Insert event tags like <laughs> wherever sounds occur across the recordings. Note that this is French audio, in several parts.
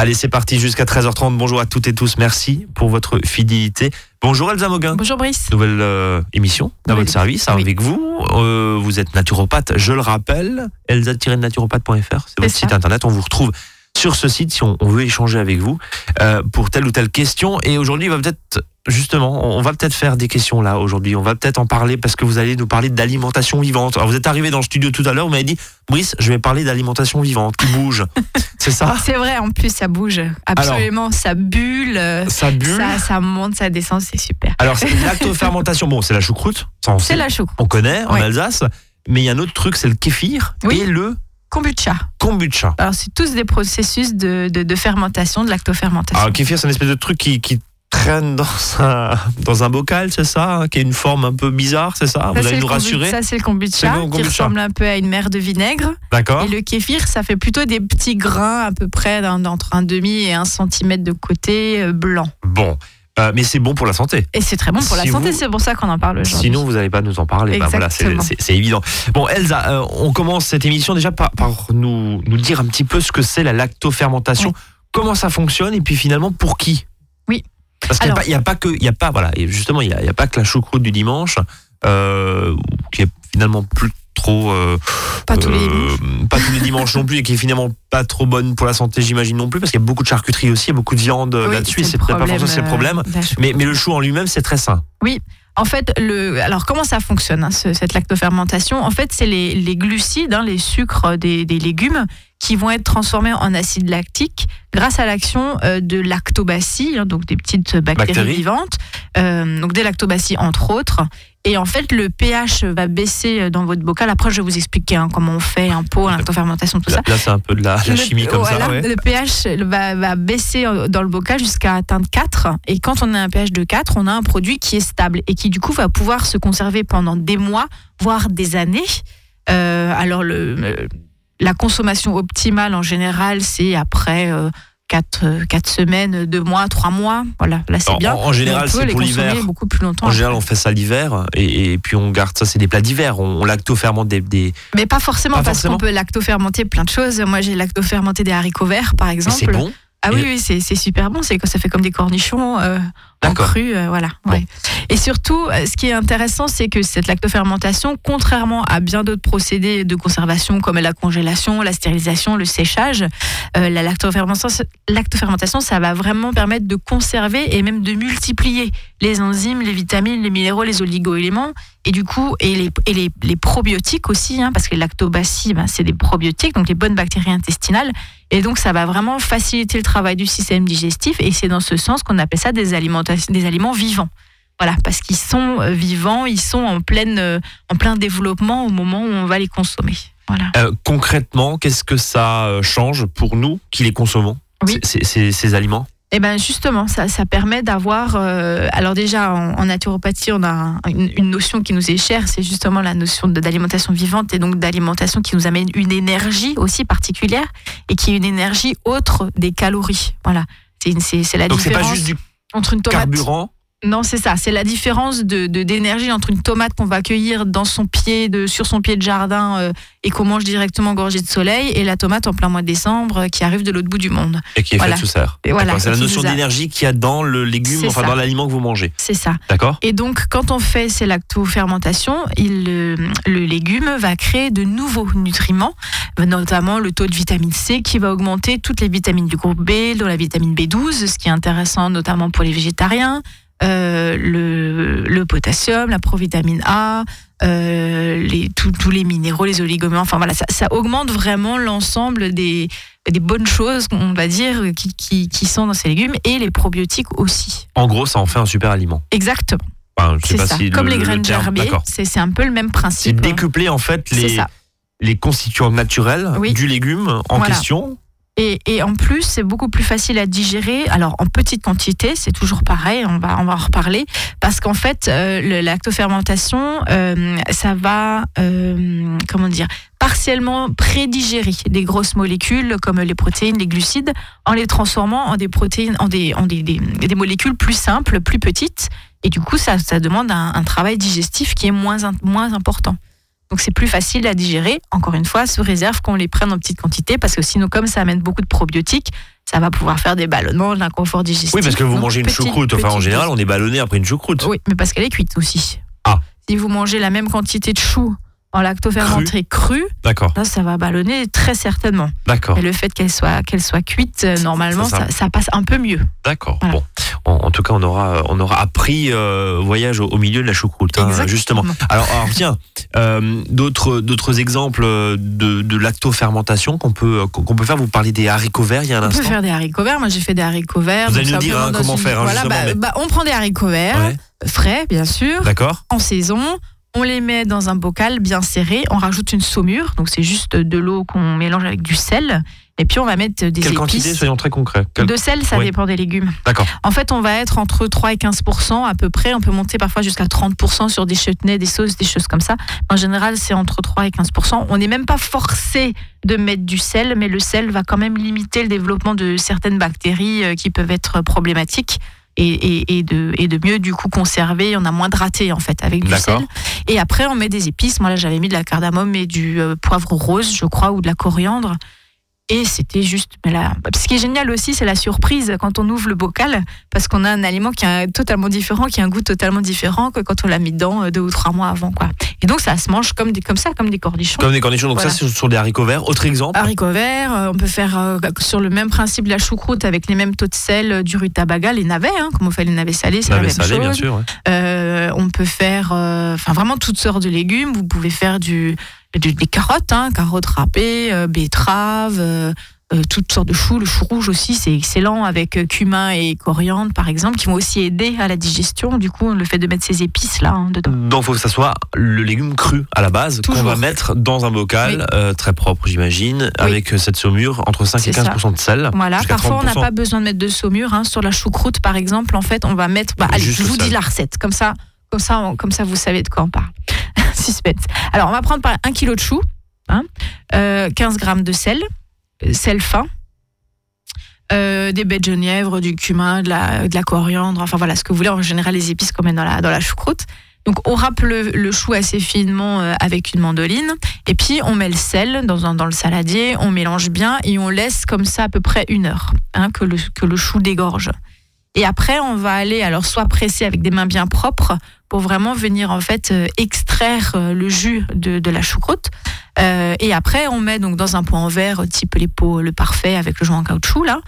Allez, c'est parti jusqu'à 13h30. Bonjour à toutes et tous. Merci pour votre fidélité. Bonjour Elsa Moguin. Bonjour Brice. Nouvelle euh, émission dans votre service oui. avec vous. Euh, vous êtes naturopathe, je le rappelle. elsa-naturopathe.fr, c'est votre ça. site internet. On vous retrouve sur ce site si on, on veut échanger avec vous euh, pour telle ou telle question. Et aujourd'hui, il va peut-être justement, on va peut-être faire des questions là aujourd'hui. On va peut-être en parler parce que vous allez nous parler d'alimentation vivante. Alors vous êtes arrivé dans le studio tout à l'heure, vous m'avez dit, Brice, je vais parler d'alimentation vivante qui bouge. <laughs> c'est ça? C'est vrai, en plus ça bouge. Absolument, ça bulle. Ça bulle. Ça, ça monte, ça descend, c'est super. Alors c'est <laughs> lactofermentation. Bon, c'est la choucroute. On C'est la choucroute. On connaît en. Alsace. Mais il y a un autre truc, c'est le kéfir Oui. et le Kombucha. kombucha. Alors, c'est tous des processus de, de, de fermentation, de lactofermentation. Alors, le kéfir, c'est une espèce de truc qui, qui traîne dans un, dans un bocal, c'est ça hein, Qui a une forme un peu bizarre, c'est ça, Ça, Vous allez le nous rassurer? Ça, c'est le kombucha, qui kombucha. ressemble un peu à une mer de vinaigre. D'accord Et le kéfir, ça fait plutôt des petits grains à peu près d'entre un demi et un centimètre de côté euh, blanc. Bon. Euh, mais c'est bon pour la santé. Et c'est très bon pour la santé, vous- c'est pour ça qu'on en parle aujourd'hui. Sinon, vous n'allez pas nous en parler. Bah, voilà, c'est évident. Bon, Elsa, euh, on commence cette émission déjà par, par nous, nous dire un petit peu ce que c'est la lactofermentation, comment ça fonctionne et puis finalement pour qui? Oui. Parce qu'il n'y a, pas- a que, il y a pas, voilà, et justement, il n'y a pas que la choucroute du dimanche, euh, qui est finalement plus trop. euh, Pas tous les euh, pas tous les dimanches non plus et qui est finalement pas trop bonne pour la santé j'imagine non plus parce qu'il y a beaucoup de charcuterie aussi il y a beaucoup de viande euh, Oui, là-dessus c'est peut-être pas forcément c'est le problème mais, mais le chou en lui-même c'est très sain En fait, le, alors comment ça fonctionne, hein, ce- cette lactofermentation? En fait, c'est les, les glucides, hein, les sucres des, des légumes, qui vont être transformés en acide lactique grâce à l'action euh, de lactobacilles, hein, donc des petites bactéries, Bactéries. vivantes, euh, donc des lactobacilles entre autres. Et en fait, le pH va baisser euh, dans votre bocal. Après, je vais vous expliquer hein, comment on fait un pot, la lactofermentation, tout là, ça. là, c'est un peu de la, la Le- chimie comme voilà, ça ouais. Le pH va, va baisser euh, dans le bocal jusqu'à atteindre 4. Et quand on a un pH de 4, on a un produit qui est stable et qui du coup va pouvoir se conserver pendant des mois, voire des années. Euh, alors le, le- la consommation optimale en général, c'est après 4, semaines, 2 mois, 3 mois. Voilà, là c'est En- bien. en- général, c'est pour l'hiver. beaucoup plus longtemps. En général, on fait ça l'hiver et, et puis on garde ça. C'est des plats d'hiver. On, on lacto-fermente des, des- Mais pas forcément, Pas parce qu'on peut lacto-fermenter plein de choses. Moi, j'ai lacto-fermenté des haricots verts, par exemple. c'est bon. Ah Et- oui, oui, c'est super bon. C'est que ça fait comme des cornichons euh, en D'accord. cru, euh, voilà. Bon. ouais. Et surtout, euh, ce qui est intéressant, c'est que cette lactofermentation, contrairement à bien d'autres procédés de conservation comme la congélation, la stérilisation, le séchage, euh, la lactofermentation, lactofermentation, ça va vraiment permettre de conserver et même de multiplier les enzymes, les vitamines, les minéraux, les oligo-éléments et du coup et les, et les, les probiotiques aussi, hein, parce que les lactobacilles, ben, c'est des probiotiques, donc les bonnes bactéries intestinales. Et donc, ça va vraiment faciliter le travail du système digestif. Et c'est dans ce sens qu'on appelle ça des, des aliments vivants. Voilà, parce qu'ils sont euh, vivants, ils sont en, pleine, euh, en plein développement au moment où on va les consommer. Voilà. Euh, concrètement, qu'est-ce que ça change pour nous qui les consommons Oui. ces, ces- ces aliments? Et ben justement, ça, ça permet d'avoir. euh, alors déjà, en, en naturopathie, on a un- une, une notion qui nous est chère, c'est justement la notion d'alimentation vivante et donc d'alimentation qui nous amène une énergie aussi particulière et qui est une énergie autre des calories. Voilà. C'est la Donc c'est pas différence juste du entre une tomate. carburant. Non, c'est ça. C'est la différence de de- d'énergie entre une tomate qu'on va cueillir dans son pied de sur son pied de jardin euh, et qu'on mange directement gorgée de soleil et la tomate en plein mois de décembre euh, qui arrive de l'autre bout du monde. Et qui est Voilà. fait sous serre. Et voilà, C'est la notion d'énergie qu'il y a dans le légume, C'est enfin ça. dans l'aliment que vous mangez. C'est ça. D'accord Et donc, quand on fait ces lactofermentations, il, euh, le légume va créer de nouveaux nutriments, notamment le taux de vitamine C qui va augmenter toutes les vitamines du groupe B, dont la vitamine B12, ce qui est intéressant notamment pour les végétariens, euh, le, le potassium, la provitamine A, euh, les, tous- les minéraux, les oligomères, enfin voilà, ça, ça augmente vraiment l'ensemble des, des bonnes choses, on va dire, qui, qui, qui sont dans ces légumes, et les probiotiques aussi. En gros, ça en fait un super aliment. Exactement. Enfin, C'est ça. si Comme le- les le graines gerbées, D'accord. c'est un peu le même C'est principe. décupler en fait les, les constituants naturels Oui. du légume en Voilà. question. Et, et en plus, c'est beaucoup plus facile à digérer. Alors, en petite quantité, c'est toujours pareil, on va, on va en reparler. Parce qu'en fait, euh, lactofermentation, euh, ça va, euh, comment dire, partiellement prédigérer des grosses molécules comme les protéines, les glucides, en les transformant en des protéines, en des, en des, des, des molécules plus simples, plus petites. Et du coup, ça, ça demande un, un travail digestif qui est moins, in- moins important. Donc c'est plus facile à digérer, encore une fois, sous réserve qu'on les prenne en petite quantité, parce que sinon, comme ça amène beaucoup de probiotiques, ça va pouvoir faire des ballonnements, de l'inconfort digestif. Oui, parce que vous Donc, mangez une petite- choucroute. Enfin, en général, on est ballonné après une choucroute. Oui, mais parce qu'elle est cuite aussi. Ah. Si vous mangez la même quantité de choux en lactofermenté cru, D'accord, là, ça va ballonner très certainement. d'accord, Et le fait qu'elle soit, qu'elle soit cuite, euh, normalement, Ça, ça- ça, ça passe un peu mieux. d'accord. Voilà. Bon, en, en tout cas, on aura, on aura appris euh, voyage au, au milieu de la choucroute, hein, justement. Alors, alors tiens, euh, d'autres, d'autres exemples de, de lactofermentation qu'on peut, qu'on peut faire? Vous parlez des haricots verts il y a un On peut instant. faire des haricots verts. Moi, j'ai fait des haricots verts. Vous allez nous dire, hein, comment faire, hein, voilà, bah, mais- bah, on prend des haricots verts, Ouais, frais, bien sûr, d'accord. en saison. On les met dans un bocal bien serré. On rajoute une saumure. Donc, c'est juste de l'eau qu'on mélange avec du sel. Et puis, on va mettre des Quelle épices. quantité, soyons très concrets. Quelle- De sel, ça Oui. dépend des légumes. D'accord. En fait, on va être entre 3 et 15% à peu près. On peut monter parfois jusqu'à 30% sur des chutneys, des sauces, des choses comme ça. En général, c'est entre 3 et 15 On n'est même pas forcé de mettre du sel, mais le sel va quand même limiter le développement de certaines bactéries euh, qui peuvent être problématiques. Et, et- et de, et de mieux du coup conserver, on a moins de ratés en fait avec du D'accord. sel. Et après on met des épices. Moi là j'avais mis de la cardamome et du euh, poivre rose, je crois, ou de la coriandre. Et c'était juste. Mais là, ce qui est génial aussi, c'est la surprise quand on ouvre le bocal, parce qu'on a un aliment qui est totalement différent, qui a un goût totalement différent que quand on l'a mis dedans euh, deux ou trois mois avant. Quoi. Et donc ça se mange comme, des, comme ça, comme des cornichons. Comme des cornichons, donc Voilà. ça, c'est sur des haricots verts. Autre exemple Haricots verts, euh, on peut faire euh, sur le même principe de la choucroute avec les mêmes taux de sel, du rutabaga, les navets, hein, comme on fait les navets salés, c'est la même salé, chose. bien sûr. ouais. Euh, on peut faire, euh, enfin vraiment toutes sortes de légumes. Vous pouvez faire du, des carottes, hein, carottes râpées, euh, betteraves, euh, euh, toutes sortes de choux. Le chou rouge aussi, c'est excellent avec cumin et coriandre par exemple, qui vont aussi aider à la digestion. Du coup, le fait de mettre ces épices là hein, dedans. Donc, il faut que ça soit le légume cru à la base, qu'on va mettre dans un bocal très propre, j'imagine, avec cette saumure entre 5 et C'est 15 de sel. Voilà. Parfois, on n'a 30%. pas besoin de mettre de saumure. hein. Sur la choucroute, par exemple, en fait, on va mettre. Bah, allez, je vous dis la recette. Comme ça, comme ça, comme ça, vous savez de quoi on parle. <laughs> Suspense. Alors, on va prendre par un kilo de chou, hein, euh, 15 grammes de sel, euh, sel fin. euh, des baies de genièvre, du cumin, de la, coriandre, enfin voilà ce que vous voulez, en général les épices qu'on met dans la, choucroute. Donc on râpe le, chou assez finement euh, avec une mandoline et puis on met le sel dans, le saladier, on mélange bien et on laisse comme ça à peu près une heure hein, que le chou dégorge. Et après on va aller alors soit presser avec des mains bien propres pour vraiment venir en fait euh, extraire euh, le jus de, de la choucroute. Euh, et après on met donc dans un pot en verre type les pots le parfait avec le joint en caoutchouc là.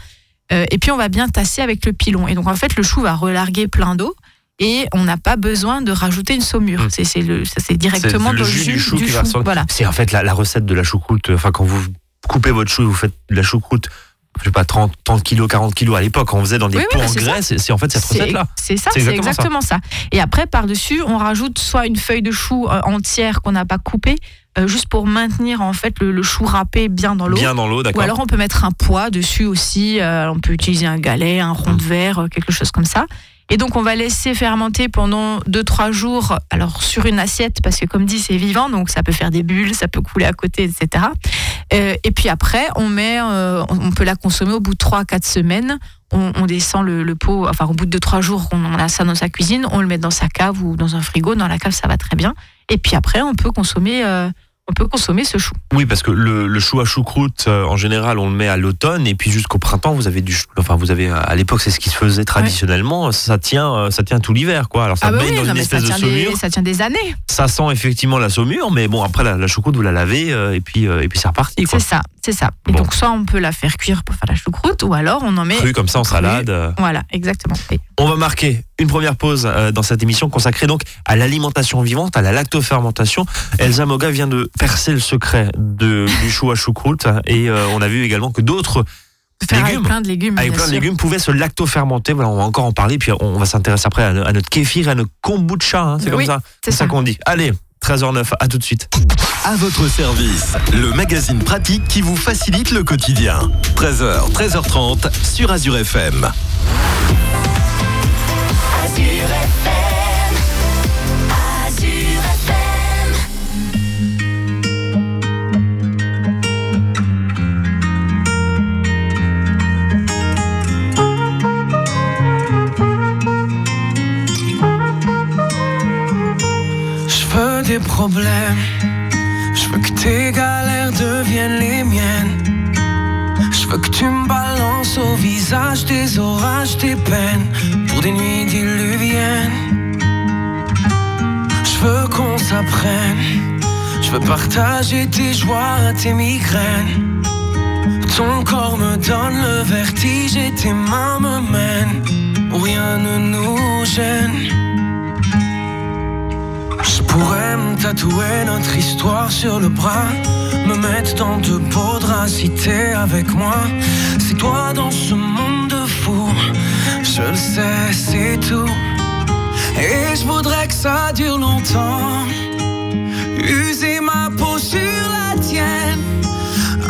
Euh, et puis on va bien tasser avec le pilon. Et donc en fait le chou va relarguer plein d'eau. Et on n'a pas besoin de rajouter une saumure. Mm. C'est c'est le, ça, c'est directement le dans le jus du chou qui va ressortir. Voilà. C'est en fait la, la recette de la choucroute. Enfin, quand vous coupez votre chou et vous faites de la choucroute, je sais pas, 30, 30 kilos, 40 kilos à l'époque, on faisait dans des Oui, pots oui, en graisse. C'est en fait cette recette-là. c'est ça, C'est c'est exactement ça. exactement ça. Et après, par-dessus, on rajoute soit une feuille de chou euh, entière qu'on n'a pas coupée, euh, juste pour maintenir en fait le, le chou râpé bien dans l'eau. Bien dans l'eau, Ou d'accord. alors on peut mettre un poids dessus aussi. euh, on peut utiliser un galet, un rond de verre, euh, quelque chose comme ça. Et donc on va laisser fermenter pendant 2-3 jours, alors sur une assiette, parce que comme dit c'est vivant, donc ça peut faire des bulles, ça peut couler à côté, etc. Euh, et puis après, on met, euh, on peut la consommer au bout de 3-4 semaines. On, on descend le, le pot, enfin au bout de 2-3 jours, on a ça dans sa cuisine, on le met dans sa cave ou dans un frigo. Dans la cave, ça va très bien. Et puis après, on peut consommer, euh, on peut consommer ce chou. Oui, parce que le, le chou à choucroute, euh, en général, on le met à l'automne et puis jusqu'au printemps, vous avez du, chou- enfin, vous avez à l'époque, c'est ce qui se faisait traditionnellement. Ça tient, euh, ça tient tout l'hiver, quoi. Alors ça Ah bah baigne oui, dans non, une espèce de saumure. des, ça tient des années. Ça sent effectivement la saumure, mais bon, après la, la choucroute, vous la lavez euh, et puis euh, et puis c'est reparti. C'est ça, c'est ça. Et Bon. donc soit on peut la faire cuire pour faire la choucroute, ou alors on en met. Cru comme ça en cru. salade. Voilà, exactement. On va marquer une première pause euh, dans cette émission consacrée donc à l'alimentation vivante, à la lactofermentation. Elsa Moga vient de percer le secret de, du chou à choucroute et euh, on a vu également que d'autres Faire avec Légumes. plein de légumes. avec plein de légumes pouvaient se lactofermenter. Voilà, on va encore en parler puis on va s'intéresser après à, no- à notre kéfir à notre kombucha. hein, c'est comme ça, C'est c'est ça ça. qu'on dit. Allez, 13h09, à tout de suite. À votre service, le magazine pratique qui vous facilite le quotidien. 13h, 13h30 sur Azure FM. Je veux que tes galères deviennent les miennes. Je veux que tu me balances au visage des orages, des peines, pour des nuits diluviennes. Je veux qu'on s'apprenne, je veux partager tes joies, tes migraines. Ton corps me donne le vertige et tes mains me mènent rien ne nous gêne. Je pourrais me tatouer notre histoire sur le bras, me mettre dans de beaux draps avec moi. C'est toi dans ce monde de fou, je le sais, c'est tout. Et je voudrais que ça dure longtemps, user ma peau.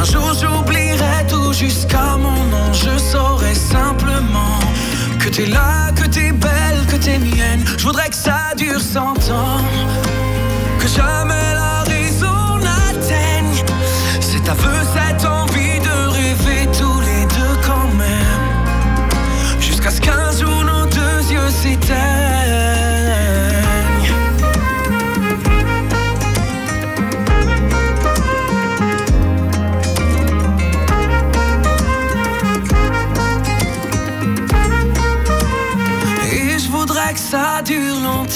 Un jour j'oublierai tout jusqu'à mon nom. Je saurai simplement que t'es là, que t'es belle, que t'es mienne. Je voudrais que ça dure cent ans. Que jamais la raison n'atteigne cet aveu,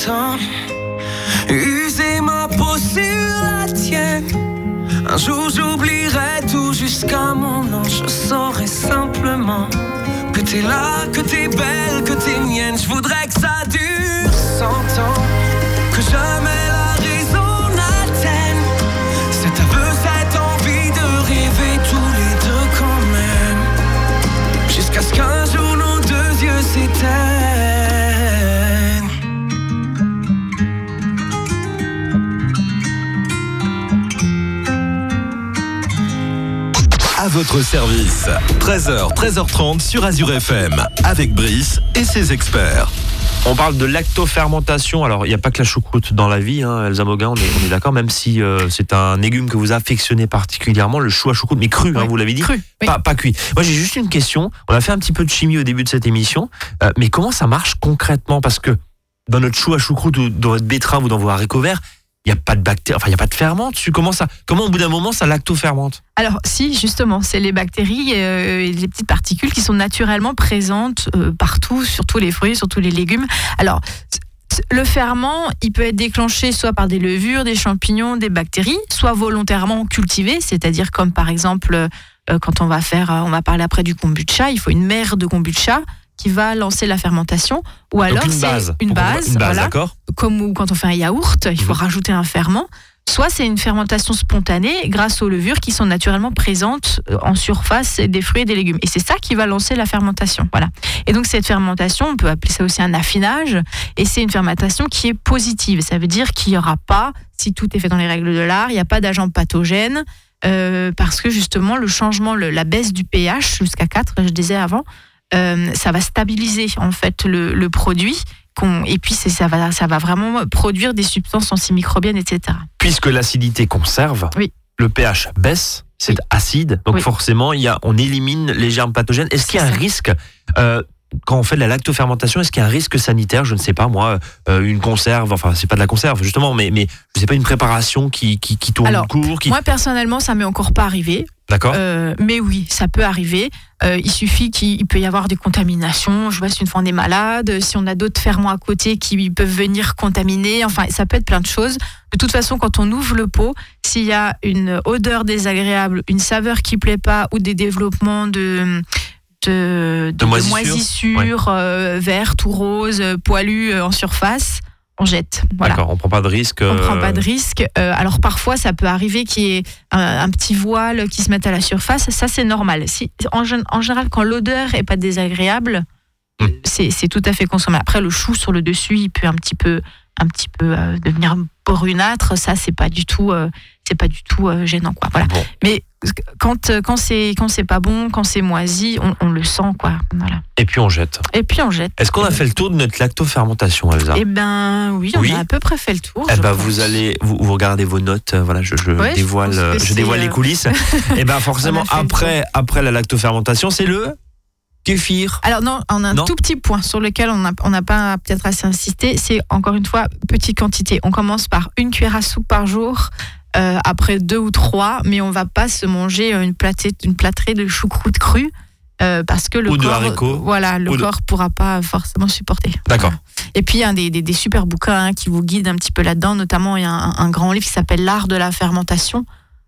longtemps. User ma peau sur la tienne. Un jour j'oublierai tout jusqu'à mon nom. Je saurai simplement que t'es là, que t'es belle, que t'es mienne. Je voudrais que ça votre service. 13h, 13h30 sur Azure FM. Avec Brice et ses experts. On parle de lactofermentation. Alors, il n'y a pas que la choucroute dans la vie, hein, Elsa Moguin, on est, on est d'accord, même si euh, c'est un légume que vous affectionnez particulièrement, le chou à choucroute, mais cru, hein, vous l'avez dit cru, oui. pas, pas cuit. Moi, j'ai juste une question. On a fait un petit peu de chimie au début de cette émission, euh, mais comment ça marche concrètement? Parce que dans notre chou à choucroute ou dans votre betterave ou dans vos haricots verts, il n'y a pas de bactéries, enfin, il a pas de ferment dessus. Comment ça Comment au bout d'un moment ça lactofermente? Alors si, justement, c'est les bactéries euh, et les petites particules qui sont naturellement présentes euh, partout, sur tous les fruits, sur tous les légumes. Alors, le ferment, il peut être déclenché soit par des levures, des champignons, des bactéries, soit volontairement cultivé, c'est-à-dire comme par exemple euh, quand on va faire, on va parler après du kombucha, il faut une mère de kombucha qui va lancer la fermentation, ou alors une c'est base. une Une base, voilà, comme quand on fait un yaourt, il faut Mhm. rajouter un ferment. Soit c'est une fermentation spontanée grâce aux levures qui sont naturellement présentes euh, en surface des fruits et des légumes. Et c'est ça qui va lancer la fermentation. Voilà. Et donc cette fermentation, on peut appeler ça aussi un affinage, et c'est une fermentation qui est positive. Ça veut dire qu'il n'y aura pas, si tout est fait dans les règles de l'art, il n'y a pas d'agent pathogène, euh, parce que justement le changement, le- la baisse du pH jusqu'à 4, je disais avant, euh, ça va stabiliser en fait le, le produit. Et puis ça va, ça va vraiment produire des substances antimicrobiennes, etc. Puisque l'acidité conserve, Oui. le pH baisse, c'est Oui. acide, donc Oui. forcément, il y a, on élimine les germes pathogènes. Est-ce qu'il y a un risque euh, quand on fait de la lactofermentation, est-ce qu'il y a un risque sanitaire? Je ne sais pas, moi, euh, une conserve, enfin, c'est pas de la conserve, justement, mais, mais je sais pas, une préparation qui, qui, qui tourne Alors, court, qui. Moi personnellement, ça m'est encore pas arrivé. D'accord. Euh, mais oui, ça peut arriver. Euh, il suffit qu'il il peut y avoir des contaminations. Je vois si une fois on est malade, si on a d'autres ferments à côté qui peuvent venir contaminer. Enfin, ça peut être plein de choses. De toute façon, quand on ouvre le pot, s'il y a une odeur désagréable, une saveur qui plaît pas ou des développements de de, De moisissure. moisissure, euh, verte ou rose, euh, poilu euh, en surface, on jette. Voilà. D'accord, on prend pas de risque. On euh, prend pas de risque. Euh, alors parfois, ça peut arriver qu'il y ait un, un petit voile qui se mette à la surface. Ça, c'est normal. Si, en, en général, quand l'odeur est pas désagréable, Hmm. c'est tout à fait consommable. Après, le chou sur le dessus, il peut un petit peu, un petit peu euh, devenir brunâtre. Ça, c'est pas du tout, euh, c'est pas du tout euh, gênant, quoi. Voilà. Bon. Mais quand euh, quand c'est quand c'est pas bon, quand c'est moisi, on, on le sent, quoi. Voilà. Et puis on jette. Et puis on jette. Est-ce qu'on a fait le tour de notre lactofermentation, Elsa? Eh ben oui, on Oui. a à peu près fait le tour. Eh ben, pense. vous allez, vous, vous regardez vos notes. euh, Voilà, je, je Ouais, je dévoile, euh, je dévoile euh, les coulisses. <laughs> Et ben forcément, après, après la lactofermentation, c'est le kéfir. Alors non, on a un Non. tout petit point sur lequel on n'a on n'a pas peut-être assez insisté. C'est encore une fois petite quantité. On commence par une cuillère à soupe par jour. Euh, après deux ou trois, mais on va pas se manger une plâtrée, une plâtrée de choucroute crue euh, parce que le Ou de corps, haricots. voilà, le de- corps pourra pas forcément supporter. D'accord. Voilà. Et puis il y a des, des, des super bouquins hein, qui vous guident un petit peu là-dedans. Notamment il y a un, un grand livre qui s'appelle L'art de la fermentation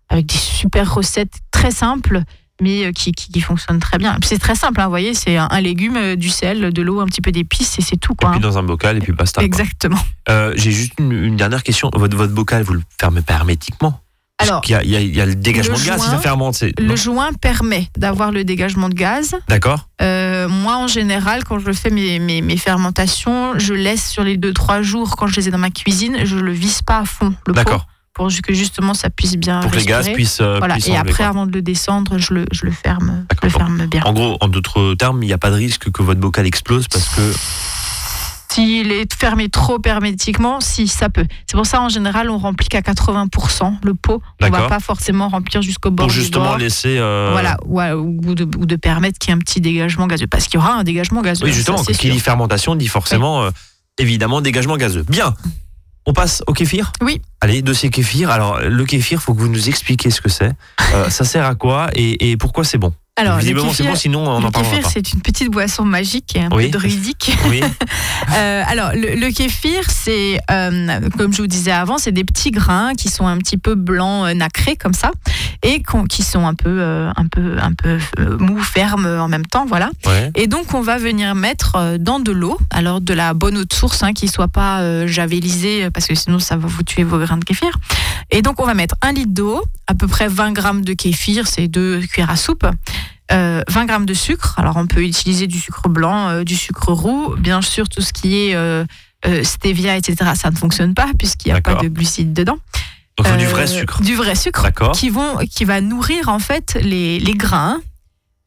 avec des super recettes très simples mais euh, qui, qui, qui fonctionnent très bien. Et C'est très simple, hein, vous voyez, c'est un, un légume, euh, du sel, de l'eau, un petit peu d'épices et c'est tout. Et Quoi, puis hein. dans un bocal, et puis basta. Exactement. Euh, J'ai juste une, une dernière question. Votre, votre bocal, vous le fermez pas hermétiquement Alors, qu'il y a, il y, a, il y a le dégagement le de gaz, si joint- ça fermente. le joint permet d'avoir le dégagement de gaz. D'accord Euh, moi, en général, quand je fais mes, mes, mes fermentations, je laisse sur les 2-3 jours, quand je les ai dans ma cuisine, je le visse pas à fond, D'accord. Pour que justement ça puisse bien Pour que les gaz puissent, euh, Voilà. puissent Et enlever, après, quoi. avant de le descendre, je le, je le ferme, je le ferme bien. En gros, en d'autres termes, il n'y a pas de risque que votre bocal explose parce que. S'il est fermé trop hermétiquement, si ça peut. C'est pour ça en général on remplit qu'à 80% le pot. On va D'accord. pas forcément remplir jusqu'au bord Pour du justement bord. laisser. euh, Voilà, ouais, ou, de, ou de permettre qu'il y ait un petit dégagement gazeux. Parce qu'il y aura un dégagement gazeux. Oui, ça, justement, qui dit fermentation dit forcément, euh, évidemment, dégagement gazeux. Bien. On passe au kéfir? Oui. Allez, dossier kéfir. Alors, le kéfir, faut que vous nous expliquiez ce que c'est. Euh, ça sert à quoi et, et pourquoi c'est bon? Alors, le Visiblement, c'est kéfir- bon, sinon on le n'en parlera kéfir, pas. c'est une petite boisson magique et un Oui. peu druidique. <laughs> Oui, <laughs> Euh, alors, le, le kéfir, c'est, euh, comme je vous disais avant, c'est des petits grains qui sont un petit peu blancs, euh, nacrés comme ça, et qui sont un peu, euh, un peu, un peu mous, fermes en même temps, voilà. ouais. Et donc, on va venir mettre dans de l'eau, alors de la bonne eau de source, hein, qui soit pas javélisée, euh, parce que sinon ça va vous tuer vos grains de kéfir. Et donc, on va mettre un litre d'eau, à peu près 20 grammes de kéfir, c'est deux cuillères à soupe. Euh, 20 grammes de sucre. Alors, on peut utiliser du sucre blanc, euh, du sucre roux. Bien sûr, tout ce qui est euh, euh, stevia, etc., ça ne fonctionne pas puisqu'il n'y a pas de glucides dedans. Donc, du Euh, vrai sucre. Du vrai sucre qui, vont, qui va nourrir en fait les, les grains.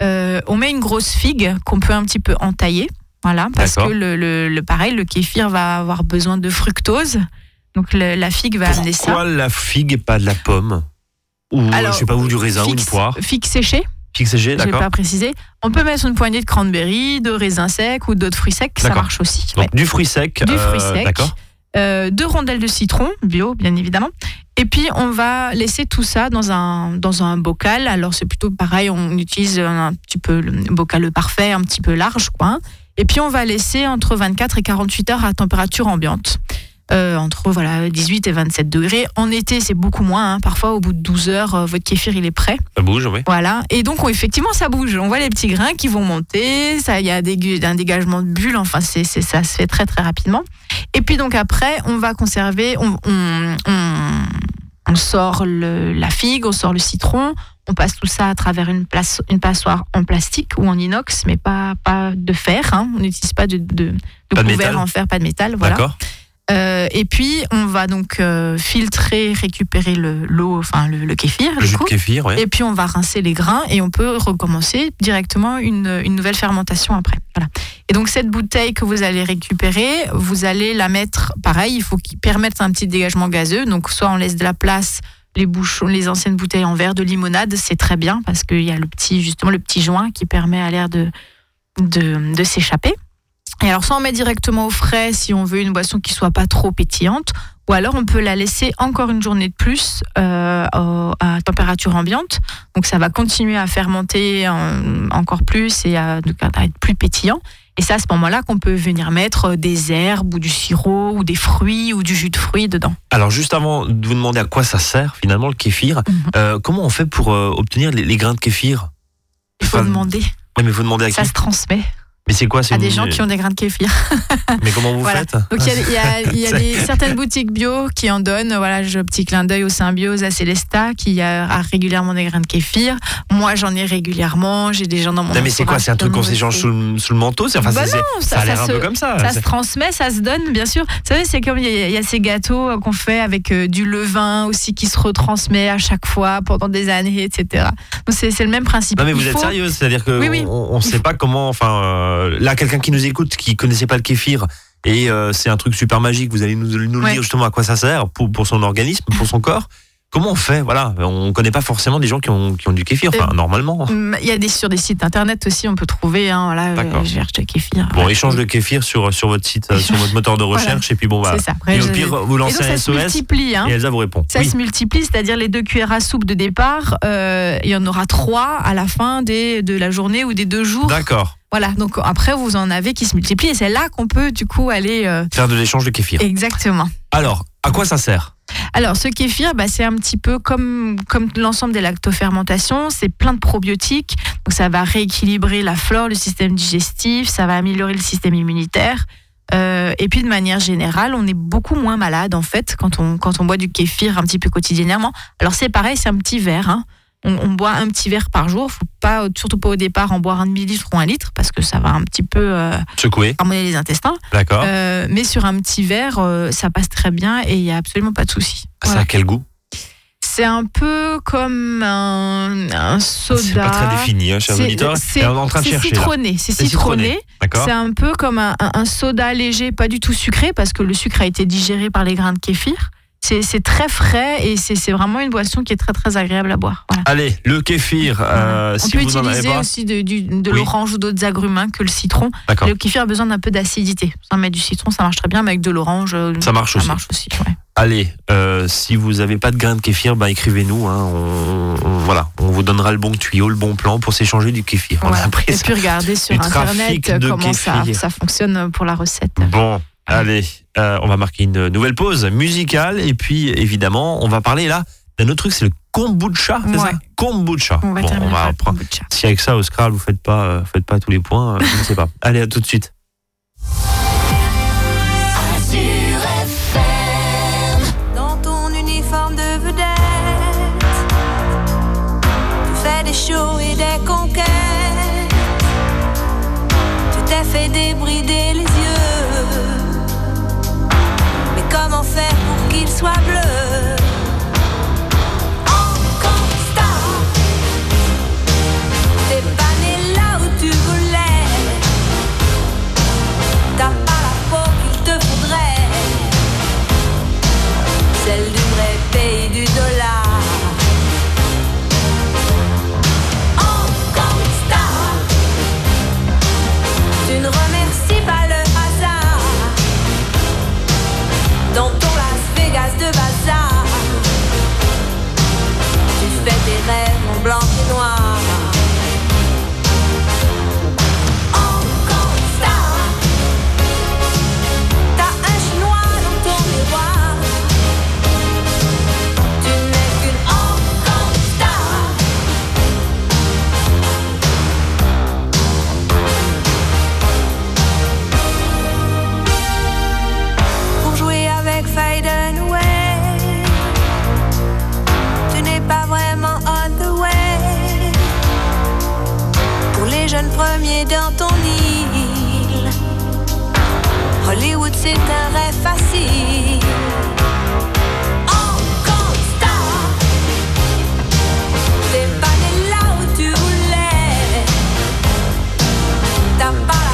Euh, on met une grosse figue qu'on peut un petit peu entailler. Voilà, parce que le, le, le- pareil, le kéfir va avoir besoin de fructose. Donc le- la figue va amener ça. Pourquoi la figue et pas de la pomme? Ou, Alors, je sais pas, ou du raisin ou une poire? Figue séchée, D'accord pas précisé. On peut mettre une poignée de cranberry, de raisins secs ou d'autres fruits secs, ça marche aussi. Donc, ouais. du fruit sec. Du euh, fruit sec. D'accord. Euh, deux rondelles de citron, bio bien évidemment. Et puis on va laisser tout ça dans un, dans un bocal. Alors c'est plutôt pareil, on utilise un petit peu le bocal parfait, un petit peu large quoi. Et puis on va laisser entre 24 et 48 heures à température ambiante. Euh, entre voilà 18 et 27 degrés. En été, c'est beaucoup moins. hein. Parfois, au bout de 12 heures, euh, votre kéfir il est prêt. Ça bouge, oui. Voilà. Et donc, on- effectivement, ça bouge. On voit les petits grains qui vont monter. Il y a des un dégagement de bulles. Enfin, c'est, c'est- ça se fait très, très rapidement. Et puis, donc, après, on va conserver. On, on- on- on sort le- la figue, on sort le citron. On passe tout ça à travers une, place, une passoire en plastique ou en inox, mais pas, pas de fer. hein. On n'utilise pas de, de, en fer, pas de métal. Voilà. D'accord. Euh, et puis, on va donc euh, filtrer, récupérer le, l'eau, enfin le, le kéfir. Le jus de kéfir, oui. Et puis on va rincer les grains et on peut recommencer directement une, une nouvelle fermentation après. Voilà. Et donc cette bouteille que vous allez récupérer, vous allez la mettre, pareil, il faut qu'il permette un petit dégagement gazeux. Donc soit on laisse de la place, les bouchons, les anciennes bouteilles en verre de limonade, c'est très bien parce qu'il y a le petit, justement le petit joint qui permet à l'air de, de, de s'échapper. Et alors soit on met directement au frais si on veut une boisson qui soit pas trop pétillante, ou alors on peut la laisser encore une journée de plus euh, à température ambiante. Donc ça va continuer à fermenter en- encore plus et à, à être plus pétillant. Et c'est à ce moment-là qu'on peut venir mettre des herbes ou du sirop ou des fruits ou du jus de fruits dedans. Alors juste avant de vous demander à quoi ça sert finalement le kéfir, Mhm. euh, comment on fait pour euh, obtenir les, les grains de kéfir? Il faut Enfin, demander. Ouais, mais faut demander à qui? Ça se transmet Mais c'est quoi à des gens qui ont des grains de kéfir. <laughs> Mais comment vous Voilà. faites Donc il y a, y a- <laughs> y a des- certaines boutiques bio qui en donnent. Voilà, je petit clin d'œil au Symbiose, à Célesta, qui a, régulièrement des grains de kéfir. Moi, j'en ai régulièrement. J'ai des gens dans mon Non mais c'est quoi C'est un truc qu'on s'échange sous sous le manteau c'est- enfin, Bah non, ça- ça a l'air un se- peu comme ça. Ça se transmet, ça se donne, bien sûr. Vous savez, c'est comme il y, y a ces gâteaux euh, qu'on fait avec euh, du levain aussi qui se retransmet à chaque fois pendant des années, etc. Donc c'est le même principe. Non mais vous Il êtes faut- sérieuse, c'est-à-dire que Oui, oui. on, on sait pas comment. Enfin, euh, là, quelqu'un qui nous écoute, qui connaissait pas le kéfir, et euh, c'est un truc super magique. Vous allez nous, nous Ouais. dire justement à quoi ça sert pour, pour son organisme, pour son corps. Comment on fait Voilà, on connaît pas forcément des gens qui ont, qui ont du kéfir. Enfin, Euh, normalement. Hum, Il y a des sur des sites internet aussi, on peut trouver. Hein, voilà, D'accord. euh, je cherche le kéfir. Bon, Voilà. échange de kéfir sur sur votre site, euh, sur votre moteur de <laughs> Voilà. recherche, et puis bon, bah, C'est ça. Après, et au pire, vous lancez donc un ça se SOS, multiplie. Hein. et Elsa vous répond. Ça Oui. se multiplie, c'est-à-dire les deux cuillères à soupe de départ, euh, il y en aura trois à la fin des, de la journée ou des deux jours. D'accord. Voilà, donc après vous en avez qui se multiplient et c'est là qu'on peut du coup aller Faire de l'échange de kéfir. exactement. Alors, à quoi ça sert? Alors ce kéfir, bah, c'est un petit peu comme, comme l'ensemble des lactofermentations, c'est plein de probiotiques, donc ça va rééquilibrer la flore, le système digestif, ça va améliorer le système immunitaire. Euh, et puis de manière générale, on est beaucoup moins malade en fait quand on, quand on boit du kéfir un petit peu quotidiennement. Alors c'est pareil, c'est un petit verre. hein. On, on boit un petit verre par jour. Faut pas, surtout pas au départ, en boire un demi-litre ou un litre parce que ça va un petit peu euh, Secouer, harmoner les intestins. d'accord. Euh, mais sur un petit verre, euh, ça passe très bien et il y a absolument pas de souci. Ça Voilà. a quel goût? C'est un peu comme un, un soda. C'est pas très défini, hein, chers C'est- auditeurs. c'est- citronné, c'est citronné. C'est un peu comme un, un- un soda léger, pas du tout sucré, parce que le sucre a été digéré par les grains de kéfir. C'est très frais et c'est vraiment une boisson qui est très très agréable à boire. Voilà. Allez, le kéfir, euh, On si peut vous n'en avez utiliser aussi de, du- de Oui. l'orange ou d'autres agrumes hein, que le citron. Le kéfir a besoin d'un peu d'acidité. Sans mettre du citron, ça marche très bien, mais avec de l'orange, euh, Ça marche aussi. Ça marche aussi, ouais. Allez, euh, si vous n'avez pas de grains de kéfir, bah, écrivez-nous. Hein, on, on- voilà, on vous donnera le bon tuyau, le bon plan pour s'échanger du kéfir. On a appris Et ça. puis regardez sur internet comment ça, ça fonctionne pour la recette. Bon, allez, euh, on va marquer une nouvelle pause musicale et puis évidemment, on va parler là d'un autre truc, c'est le kombucha, c'est Ouais. ça Kombucha. On va bon, on va kombucha. Si avec ça au Scrabble vous faites pas, euh, faites pas tous les points, euh, je ne sais pas. <laughs> Allez, à tout de suite. T'as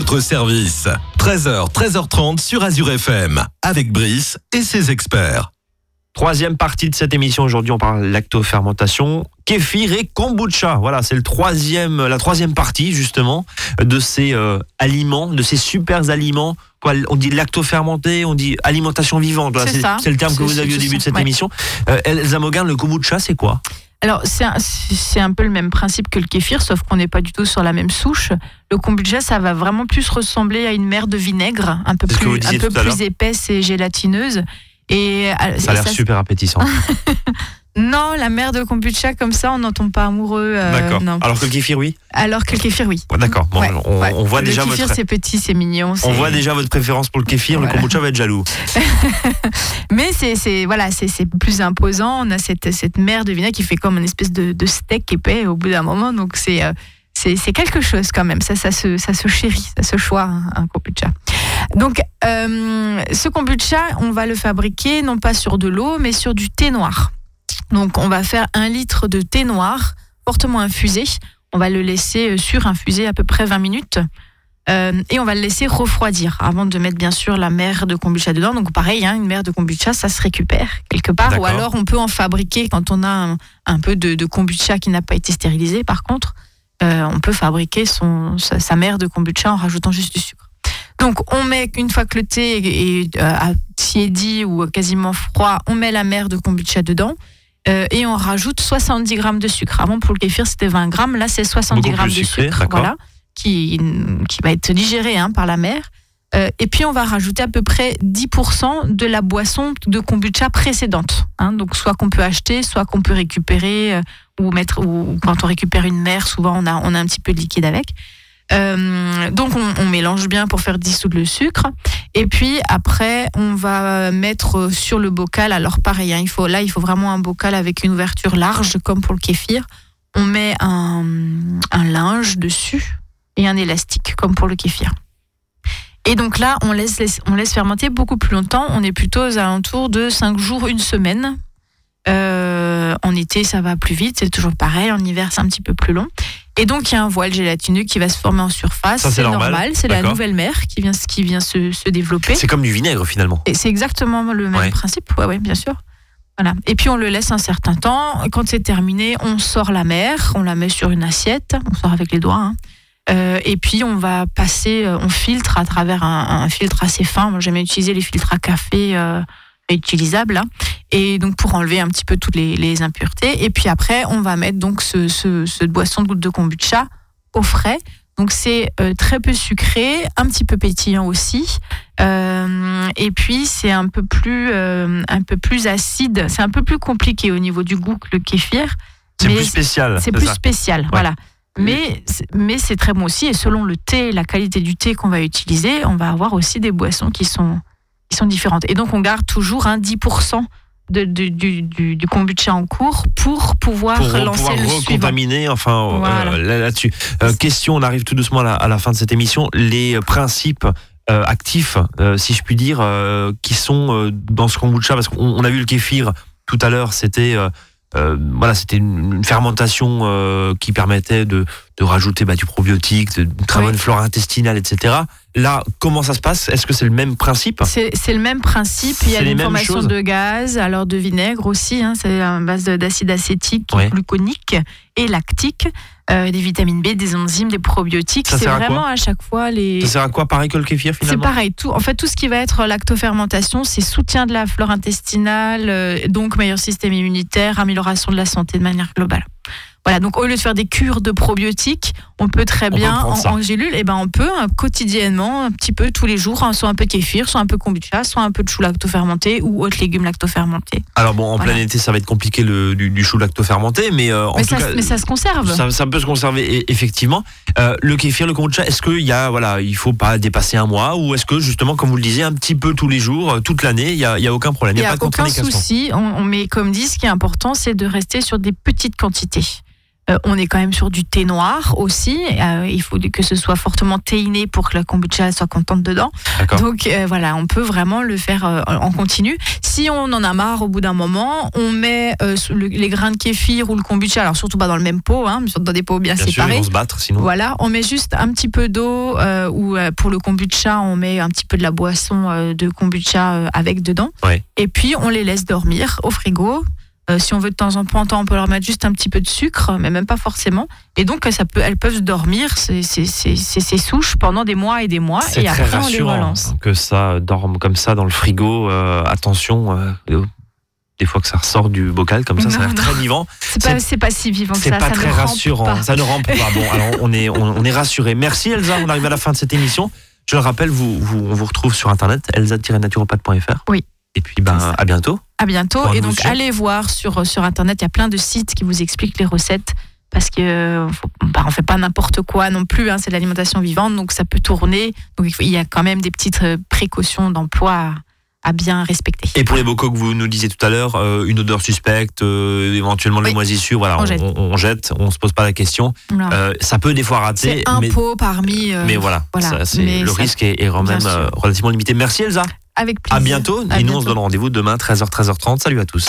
votre service. 13h, 13h30 sur Azure FM, avec Brice et ses experts. Troisième partie de cette émission. Aujourd'hui, on parle lactofermentation, kéfir et kombucha. Voilà, c'est le troisième, la troisième partie justement de ces euh, aliments, de ces super aliments. Quoi, on dit lactofermenté, on dit alimentation vivante. C'est ça. c'est le terme que vous aviez au début de cette ouais. émission. Euh, Elsa Mogan, le kombucha, c'est quoi? Alors, c'est un, c'est un peu le même principe que le kéfir, sauf qu'on n'est pas du tout sur la même souche. Le kombucha, ça va vraiment plus ressembler à une mer de vinaigre, un peu plus, un peu plus épaisse et gélatineuse. Et euh, Ça a l'air super appétissant. <laughs> Non, la mer de kombucha, comme ça, on n'en tombe pas amoureux. euh, D'accord. non. Alors que le kéfir, oui. Alors que le kéfir, oui. Ouais, D'accord. Bon, Ouais, on, ouais. on voit le déjà kéfir, votre. c'est petit, c'est mignon. On voit déjà votre préférence pour le kéfir. Voilà. Le kombucha va être jaloux. <laughs> Mais c'est c'est- voilà, c'est c'est plus imposant. On a cette, cette mer de vinaigre qui fait comme une espèce de, de steak épais au bout d'un moment. Donc c'est euh, c'est c'est quelque chose quand même. Ça, ça, se, ça se chérit, ça se choix, un, un kombucha. Donc euh, ce kombucha, on va le fabriquer non pas sur de l'eau, mais sur du thé noir. Donc on va faire un litre de thé noir fortement infusé. On va le laisser euh, surinfuser à peu près 20 minutes. Euh, et on va le laisser refroidir avant de mettre bien sûr la mer de kombucha dedans. Donc pareil, hein, une mer de kombucha, ça se récupère quelque part. Ou alors on peut en fabriquer quand on a un, un peu de, de kombucha qui n'a pas été stérilisé. Par contre, euh, on peut fabriquer son, sa, sa mer de kombucha en rajoutant juste du sucre. Donc on met une fois que le thé est, euh, tiédi ou quasiment froid, on met la mer de kombucha dedans. Euh, et on rajoute 70 grammes de sucre. Avant, pour le kéfir, c'était 20 grammes. Là, c'est 70 Beaucoup grammes de sucré, sucre. Voilà qui, qui va être digéré hein, par la mer. Euh, et puis on va rajouter à peu près 10% de la boisson de kombucha précédente. hein. donc soit qu'on peut acheter, soit qu'on peut récupérer euh, ou mettre ou quand on récupère une mer, souvent on a on a un petit peu de liquide avec. Euh, donc on, mélange bien pour faire dissoudre le sucre. Et puis après on va mettre sur le bocal. Alors pareil, hein, il faut là il faut vraiment un bocal avec une ouverture large comme pour le kéfir. On met un, linge dessus et un élastique, comme pour le kéfir. Et donc là, on laisse, laisse- on laisse fermenter beaucoup plus longtemps. On est plutôt aux alentours de 5 jours, une semaine. Euh, en été, ça va plus vite, c'est toujours pareil. En hiver, c'est un petit peu plus long. Et donc, il y a un voile gélatineux qui va se former en surface. C'est normal. c'est la nouvelle mer qui vient, qui vient se, se développer. C'est comme du vinaigre finalement. Et c'est exactement le même Ouais. principe, ouais, ouais, bien sûr. Voilà. Et puis on le laisse un certain temps. Quand c'est terminé, on sort la mer, on la met sur une assiette, on sort avec les doigts. hein. Euh, et puis on va passer, euh, on filtre à travers un, un filtre assez fin. Moi j'aime utiliser les filtres à café euh, réutilisables. hein. Et donc pour enlever un petit peu toutes les, les impuretés. Et puis après, on va mettre donc ce, ce, ce boisson de goutte de kombucha au frais. Donc c'est euh, très peu sucré, un petit peu pétillant aussi. Euh, et puis c'est un peu plus euh, un peu plus acide. C'est un peu plus compliqué au niveau du goût que le kéfir. C'est plus spécial. C'est plus ça spécial, voilà. Mais mais c'est très bon aussi. Et selon le thé, la qualité du thé qu'on va utiliser, on va avoir aussi des boissons qui sont qui sont différentes. Et donc on garde toujours un 10% de, de- du, du, du kombucha en cours pour pouvoir pour lancer pouvoir le suivant. recontaminer, enfin euh, là- là-dessus. Euh, question, on arrive tout doucement à la, à la fin de cette émission. Les euh, principes euh, actifs, euh, si je puis dire, euh, qui sont euh, dans ce kombucha, parce qu'on on a vu le kéfir tout à l'heure, c'était euh, voilà, c'était une, une fermentation euh, qui permettait de, de rajouter bah, du probiotique, de, une très Oui. bonne flore intestinale, etc. Là, comment ça se passe? Est-ce que c'est le même principe? C'est c'est le même principe. Il y a une formation de gaz, alors de vinaigre aussi. hein, c'est à base de- d'acide acétique, Ouais. gluconique et lactique, euh, des vitamines B, des enzymes, des probiotiques. C'est à vraiment à chaque fois les. Ça sert à quoi Pareil que le kéfir C'est finalement pareil. Tout, en fait, tout ce qui va être lactofermentation, c'est soutien de la flore intestinale, euh, donc meilleur système immunitaire, amélioration de la santé de manière globale. Voilà, donc au lieu de faire des cures de probiotiques, on peut très On bien en, en gélule, et ben on peut hein, quotidiennement, un petit peu tous les jours, hein, soit un peu de kéfir, soit un peu kombucha, soit un peu de chou lactofermenté ou autres légumes lactofermentés. Alors bon, en Voilà. plein été, ça va être compliqué le, du, du chou lactofermenté, mais euh, en Mais tout ça, cas, mais ça se conserve. ça, ça peut se conserver et- effectivement. Euh, le kéfir, le kombucha, est-ce qu'il y a voilà, il faut pas dépasser un mois ou est-ce que justement, comme vous le disiez, un petit peu tous les jours, euh, toute l'année, il y a, y a aucun problème, Il n'y n'y a, a, pas de aucun souci. On, on met comme dit, ce qui est important, c'est de rester sur des petites quantités. Euh, on est quand même sur du thé noir aussi. Euh, il faut que ce soit fortement théiné pour que la kombucha soit contente dedans. Donc euh, voilà, on peut vraiment le faire en continu. Si on en a marre au bout d'un moment, on met le- les grains de kéfir ou le kombucha, alors surtout pas dans le même pot, hein, mais dans des pots bien, Bien sûr, ils séparés. vont se battre sinon. Voilà, on met juste un petit peu d'eau ou pour le kombucha, on met un petit peu de la boisson de kombucha avec dedans. Ouais. Et puis on les laisse dormir au frigo. Euh, si on veut de temps en temps, on peut leur mettre juste un petit peu de sucre, mais même pas forcément. Et donc ça peut, elles peuvent dormir ces, ces, ces, ces- ces souches pendant des mois et des mois. C'est Et très après on les rassurant relance. que ça dorme comme ça dans le frigo. Euh, attention, euh, des fois que ça ressort du bocal comme ça, ça <laughs> a l'air très vivant. C'est pas, c'est pas si vivant que C'est ça. pas ça très rassurant. pas. Ça ne rampe pas. Bon, <laughs> alors on est, on, on est rassuré. Merci Elsa. On arrive à la fin de cette émission. Je le rappelle, vous, vous, on vous retrouve sur internet elsa-naturopathe.fr. Oui. Et puis, ben, ça. à bientôt. À bientôt. Et donc, sujet. allez voir sur, sur Internet, il y a plein de sites qui vous expliquent les recettes. Parce que euh, faut- bah, on fait pas n'importe quoi non plus, hein, c'est de l'alimentation vivante, donc ça peut tourner. Donc il faut- il y a quand même des petites euh, précautions d'emploi à, bien respecter. Et pour les bocaux que vous nous disiez tout à l'heure, euh, une odeur suspecte, euh, éventuellement les Oui. moisissures, voilà, On on, jette. on- jette, on se pose pas la question. Euh, ça peut des fois rater, c'est un mais, pot parmi. euh, mais voilà, voilà. ça, c'est- Mais le ça- risque est, est même euh, relativement limité. Merci Elsa. Avec plaisir. À bientôt. À et nous, on se donne rendez-vous demain 13h, 13h30. Salut à tous.